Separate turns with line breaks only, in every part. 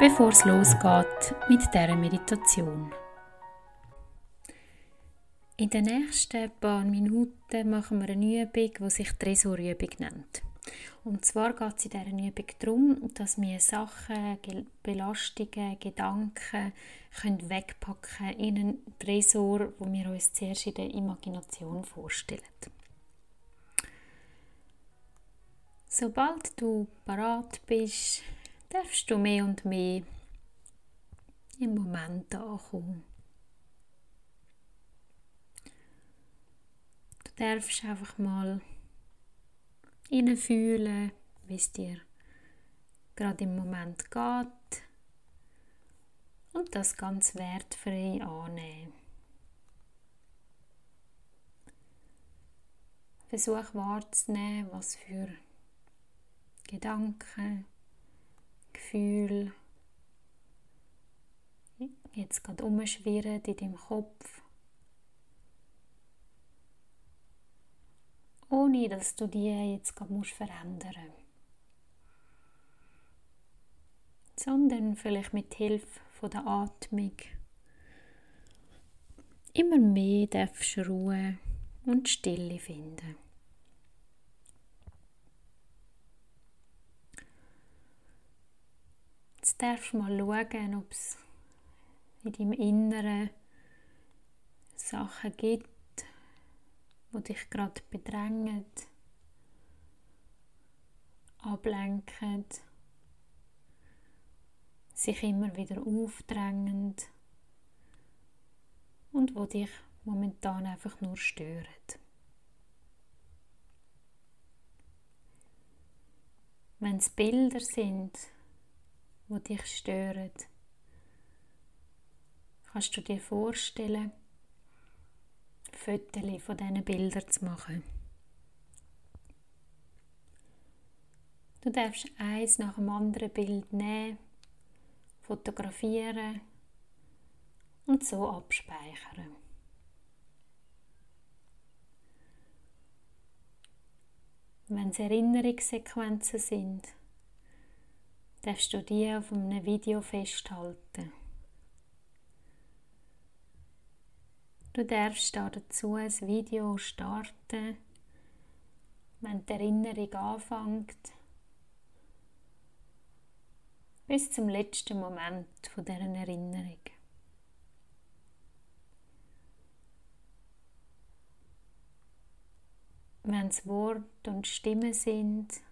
bevor es losgeht mit dieser Meditation. In den nächsten paar Minuten machen wir eine Übung, die sich Tresorübung nennt. Und zwar geht es in dieser Übung darum, dass wir Sachen, Belastungen, Gedanken können wegpacken in einen Tresor, wo wir uns zuerst in der Imagination vorstellen. Sobald du parat bist, darfst du mehr und mehr im Moment ankommen. Du darfst einfach mal fühlen, wie es dir gerade im Moment geht und das ganz wertfrei annehmen. Versuch wahrzunehmen, was für Gedanken, Gefühle jetzt gerade umschwirren in deinem Kopf. ohne dass du die jetzt gerade musst verändern sondern vielleicht mit Hilfe der Atmung immer mehr darfst Ruhe und Stille finden. Jetzt darfst du mal schauen, ob es in deinem Inneren Sachen gibt, wo dich gerade bedrängen, ablenken, sich immer wieder aufdrängen und wo dich momentan einfach nur stören. Wenn es Bilder sind, wo dich stören, kannst du dir vorstellen, Fotos von diesen Bildern zu machen. Du darfst eins nach dem anderen Bild nehmen, fotografieren und so abspeichern. Wenn es Erinnerungssequenzen sind, darfst du die auf einem Video festhalten. Du darfst dazu ein Video starten, wenn die Erinnerung anfängt, bis zum letzten Moment dieser Erinnerung. Wenn es Wort und Stimme sind,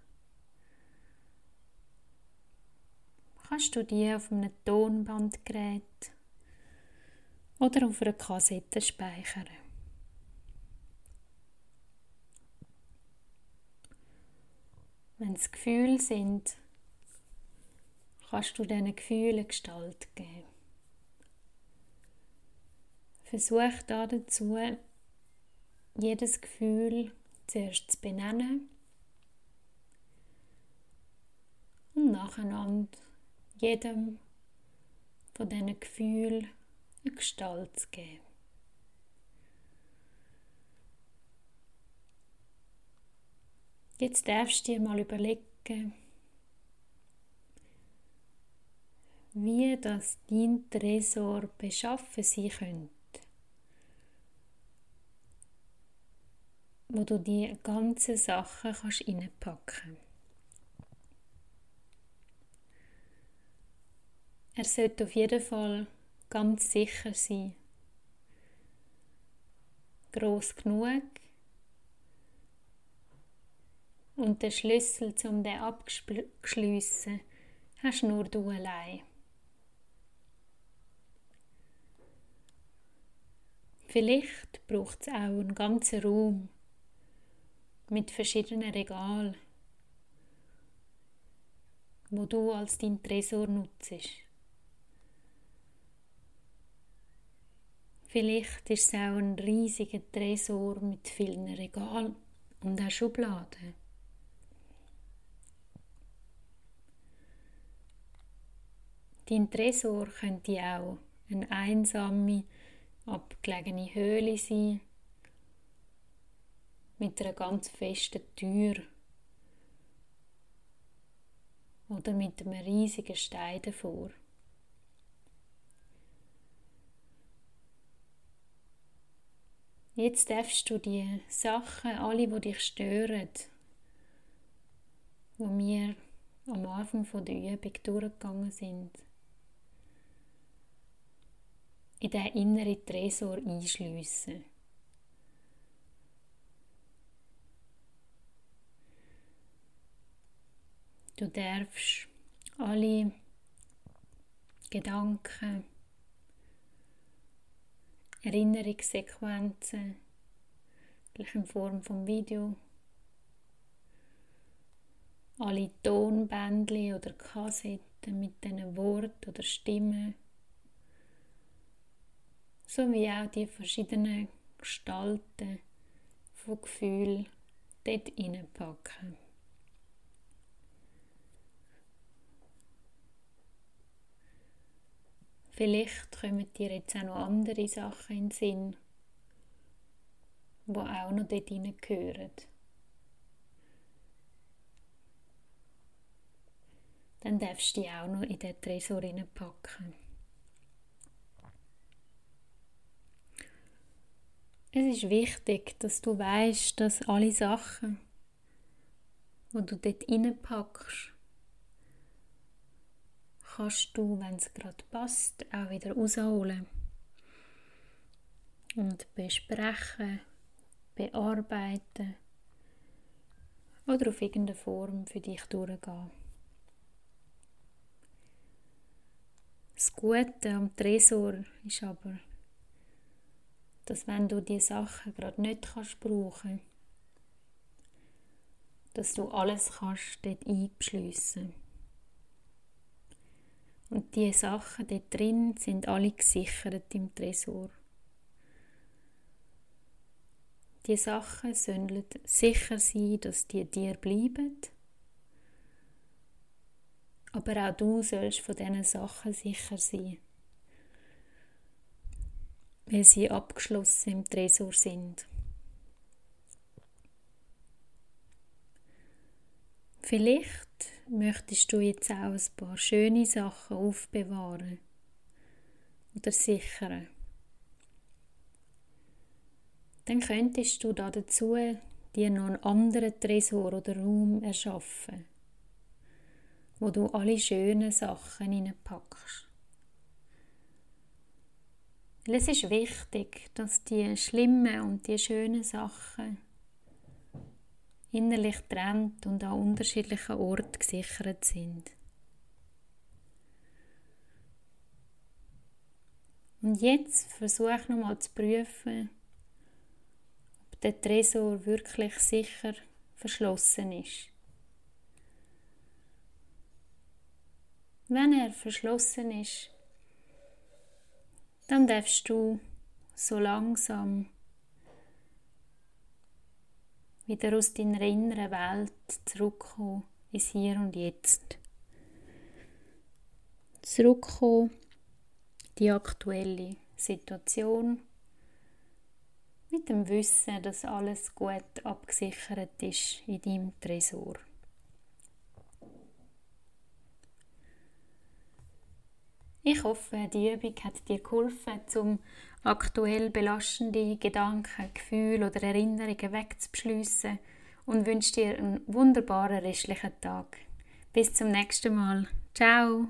kannst du die auf einem Tonbandgerät oder auf einer Kassette speichern. Wenn es Gefühle sind, kannst du diesen Gefühlen Gestalt geben. Versuch dazu, jedes Gefühl zuerst zu benennen und nacheinander jedem von diesen Gefühlen eine Gestalt zu geben. Jetzt darfst du dir mal überlegen, wie das dein Tresor beschaffen sein könnte. Wo du die ganzen Sachen kannst reinpacken Er sollte auf jeden Fall ganz sicher sein. Groß genug. Und den Schlüssel, um den abzuschliessen, hast nur du allein. Vielleicht braucht es auch einen ganzen Raum mit verschiedenen Regalen, wo du als dein Tresor nutzt. Vielleicht ist es auch ein riesiger Tresor mit vielen Regalen und auch Schubladen. Dein Tresor könnte auch eine einsame, abgelegene Höhle sein, mit einer ganz festen Tür oder mit einem riesigen Stein davor. Jetzt darfst du die Sachen, alle, die dich stören, wo wir am Anfang der Übung durchgegangen sind, in den inneren Tresor einschliessen. Du darfst alle Gedanken, Erinnerungssequenzen, vielleicht in Form von Video, alle Tonbändchen oder Kassetten mit diesen Worten oder Stimmen, sowie auch die verschiedenen Gestalten von Gefühlen dort hineinpacken. Vielleicht kommen dir jetzt auch noch andere Sachen in den Sinn, die auch noch dort hineingehören. Dann darfst du die auch noch in den Tresor packen. Es ist wichtig, dass du weißt, dass alle Sachen, die du dort reinpackst, kannst du, wenn es gerade passt, auch wieder rausholen und besprechen, bearbeiten oder auf irgendeine Form für dich durchgehen. Das Gute am Tresor ist aber, dass wenn du die Sachen gerade nicht kannst brauchen, dass du alles kannst dort einbeschliessen. Und die Sachen dort drin sind alle gesichert im Tresor. Die Sachen sollen sicher sein, dass die dir bleiben. Aber auch du sollst von diesen Sachen sicher sein, weil sie abgeschlossen im Tresor sind. Vielleicht möchtest du jetzt auch ein paar schöne Sachen aufbewahren oder sichern. Dann könntest du dazu dir noch einen anderen Tresor oder Raum erschaffen, wo du alle schönen Sachen hineinpackst. Es ist wichtig, dass die schlimmen und die schönen Sachen innerlich trennt und an unterschiedlichen Orten gesichert sind. Und jetzt versuch nochmal zu prüfen, ob der Tresor wirklich sicher verschlossen ist. Wenn er verschlossen ist, dann darfst du so langsam wieder aus deiner inneren Welt zurückkommen ins Hier und Jetzt. Zurückkommen die aktuelle Situation mit dem Wissen, dass alles gut abgesichert ist in deinem Tresor. Ich hoffe, die Übung hat dir geholfen, zum aktuell belastende Gedanken, Gefühle oder Erinnerungen wegzubeschliessen und wünsche dir einen wunderbaren restlichen Tag. Bis zum nächsten Mal. Ciao!